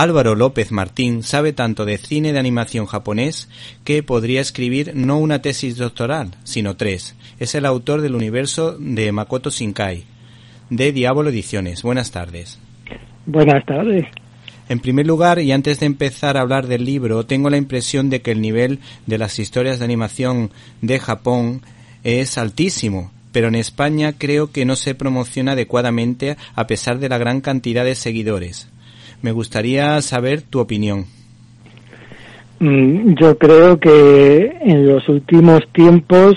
Álvaro López Martín sabe tanto de cine de animación japonés que podría escribir no una tesis doctoral, sino tres. Es el autor del universo de Makoto Shinkai, de Diablo Ediciones. Buenas tardes. Buenas tardes. En primer lugar, y antes de empezar a hablar del libro, tengo la impresión de que el nivel de las historias de animación de Japón es altísimo, pero en España creo que no se promociona adecuadamente a pesar de la gran cantidad de seguidores. Me gustaría saber tu opinión. Mm, yo creo que en los últimos tiempos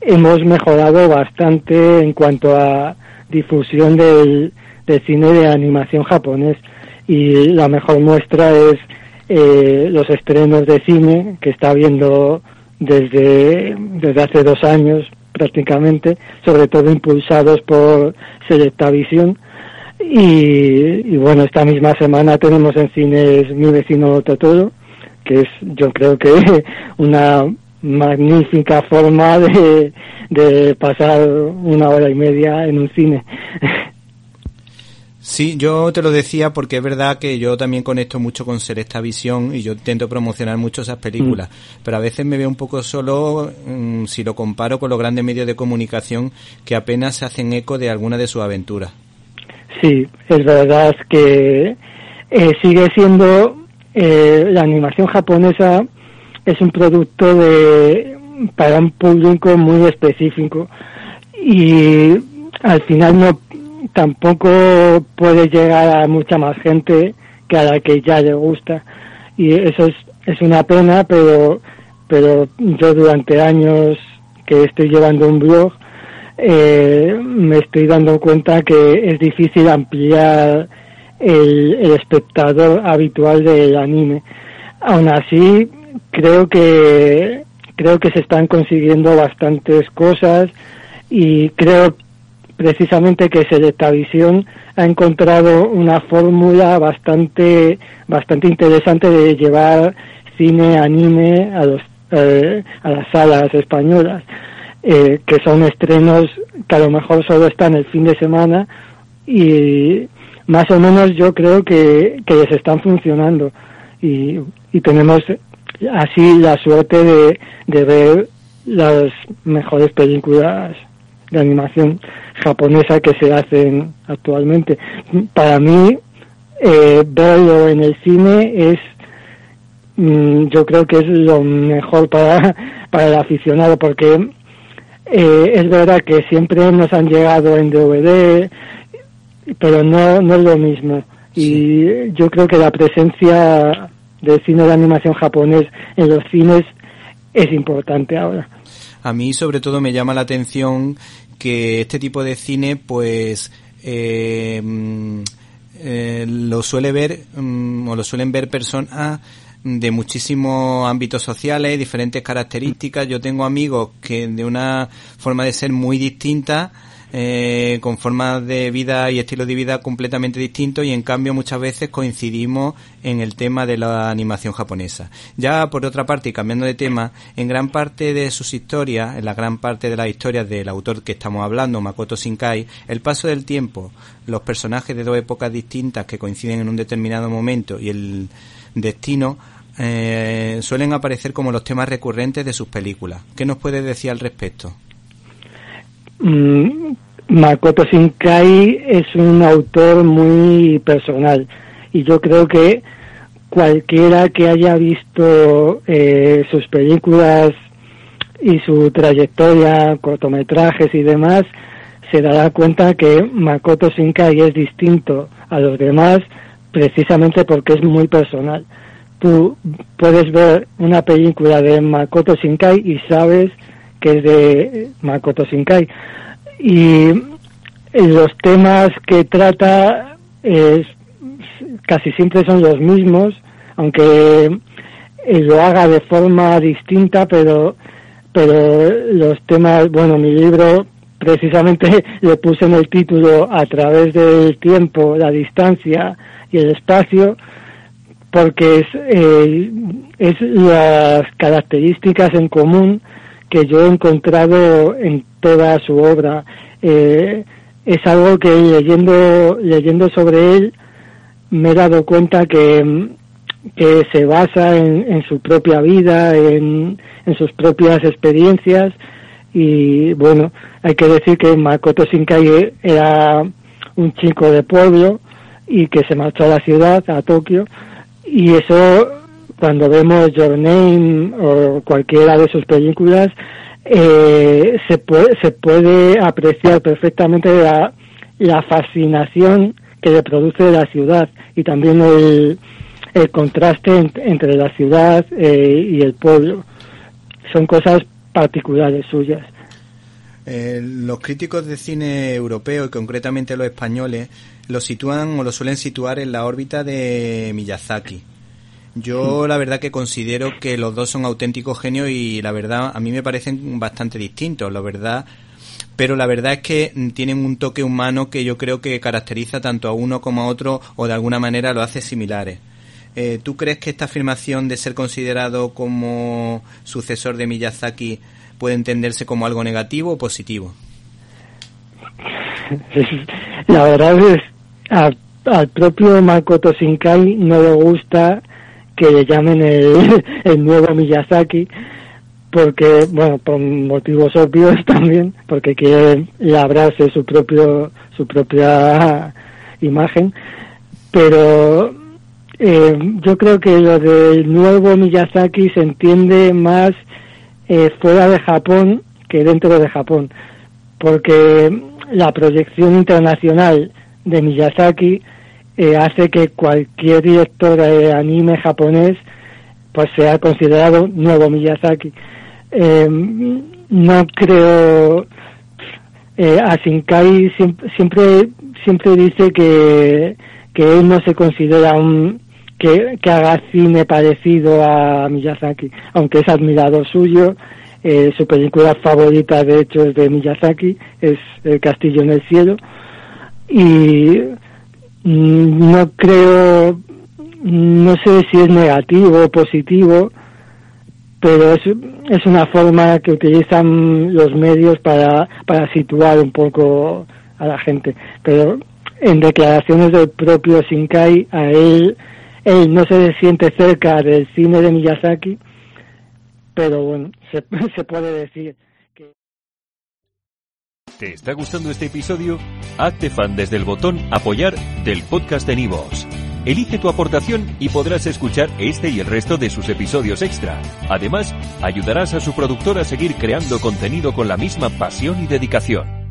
hemos mejorado bastante en cuanto a difusión del, cine de animación japonés y la mejor muestra es eh, los estrenos de cine que está viendo desde, desde hace dos años prácticamente, sobre todo impulsados por Selectavision. Y, y bueno, esta misma semana tenemos en cines Mi vecino Totoro, que es yo creo que una magnífica forma de, de pasar una hora y media en un cine. Sí, yo te lo decía porque es verdad que yo también conecto mucho con ser esta visión y yo intento promocionar mucho esas películas, mm. pero a veces me veo un poco solo mm, si lo comparo con los grandes medios de comunicación que apenas se hacen eco de alguna de sus aventuras. Sí, es verdad que eh, sigue siendo eh, la animación japonesa es un producto de para un público muy específico y al final no tampoco puede llegar a mucha más gente que a la que ya le gusta. Y eso es, es una pena pero pero yo durante años que estoy llevando un blog eh, me estoy dando cuenta que es difícil ampliar el, el espectador habitual del anime. Aún así creo que creo que se están consiguiendo bastantes cosas y creo precisamente que Selectavisión ha encontrado una fórmula bastante bastante interesante de llevar cine anime a los eh, a las salas españolas eh, que son estrenos que a lo mejor solo están el fin de semana y más o menos yo creo que, que les están funcionando y, y tenemos así la suerte de, de ver las mejores películas de animación japonesa que se hacen actualmente. Para mí, eh, verlo en el cine es, mm, yo creo que es lo mejor para, para el aficionado, porque eh, es verdad que siempre nos han llegado en DVD, pero no, no es lo mismo. Y yo creo que la presencia del cine de animación japonés en los cines es importante ahora. A mí sobre todo me llama la atención que este tipo de cine pues eh, mm, eh, lo suele ver mm, o lo suelen ver personas de muchísimos ámbitos sociales, diferentes características. Yo tengo amigos que de una forma de ser muy distinta eh, con formas de vida y estilo de vida completamente distintos y en cambio muchas veces coincidimos en el tema de la animación japonesa. Ya por otra parte, y cambiando de tema, en gran parte de sus historias, en la gran parte de las historias del autor que estamos hablando, Makoto Shinkai, el paso del tiempo, los personajes de dos épocas distintas que coinciden en un determinado momento y el destino eh, suelen aparecer como los temas recurrentes de sus películas. ¿Qué nos puede decir al respecto? Mm, Makoto Shinkai es un autor muy personal y yo creo que cualquiera que haya visto eh, sus películas y su trayectoria, cortometrajes y demás, se dará cuenta que Makoto Shinkai es distinto a los demás precisamente porque es muy personal. Tú puedes ver una película de Makoto Shinkai y sabes que es de Makoto Shinkai. Y los temas que trata es, casi siempre son los mismos, aunque lo haga de forma distinta, pero, pero los temas, bueno, mi libro precisamente le puse en el título a través del tiempo, la distancia y el espacio, porque es, eh, es las características en común que yo he encontrado en toda su obra. Eh, es algo que leyendo, leyendo sobre él me he dado cuenta que, que se basa en, en su propia vida, en, en sus propias experiencias y bueno, hay que decir que Makoto Shinkai era un chico de pueblo y que se marchó a la ciudad, a Tokio, y eso cuando vemos Your Name o cualquiera de sus películas eh, se puede se puede apreciar perfectamente la, la fascinación que le produce la ciudad y también el, el contraste entre la ciudad eh, y el pueblo son cosas particulares suyas. Eh, los críticos de cine europeo y concretamente los españoles lo sitúan o lo suelen situar en la órbita de Miyazaki. Yo la verdad que considero que los dos son auténticos genios y la verdad a mí me parecen bastante distintos, la verdad. Pero la verdad es que tienen un toque humano que yo creo que caracteriza tanto a uno como a otro o de alguna manera lo hace similares. Eh, ¿Tú crees que esta afirmación de ser considerado como sucesor de Miyazaki puede entenderse como algo negativo o positivo? La verdad es, al propio Makoto Shinkai no le gusta que le llamen el, el nuevo Miyazaki, porque, bueno, por motivos obvios también, porque quiere labrarse su propio, su propia imagen, pero eh, yo creo que lo del nuevo Miyazaki se entiende más eh, fuera de Japón que dentro de Japón, porque la proyección internacional de Miyazaki eh, hace que cualquier director de anime japonés pues sea considerado nuevo Miyazaki. Eh, no creo eh, a Shinkai siempre siempre dice que que él no se considera un que, haga cine parecido a Miyazaki, aunque es admirador suyo. Eh, su película favorita, de hecho, es de Miyazaki, es El Castillo en el Cielo. Y mm, no creo, no sé si es negativo o positivo, pero es, es una forma que utilizan los medios para, para situar un poco a la gente. Pero en declaraciones del propio Shinkai, a él él no se siente cerca del cine de Miyazaki, pero bueno, se, puede decir que... ¿Te está gustando este episodio? Hazte fan desde el botón apoyar del podcast de Nivos. Elige tu aportación y podrás escuchar este y el resto de sus episodios extra. Además, ayudarás a su productor a seguir creando contenido con la misma pasión y dedicación.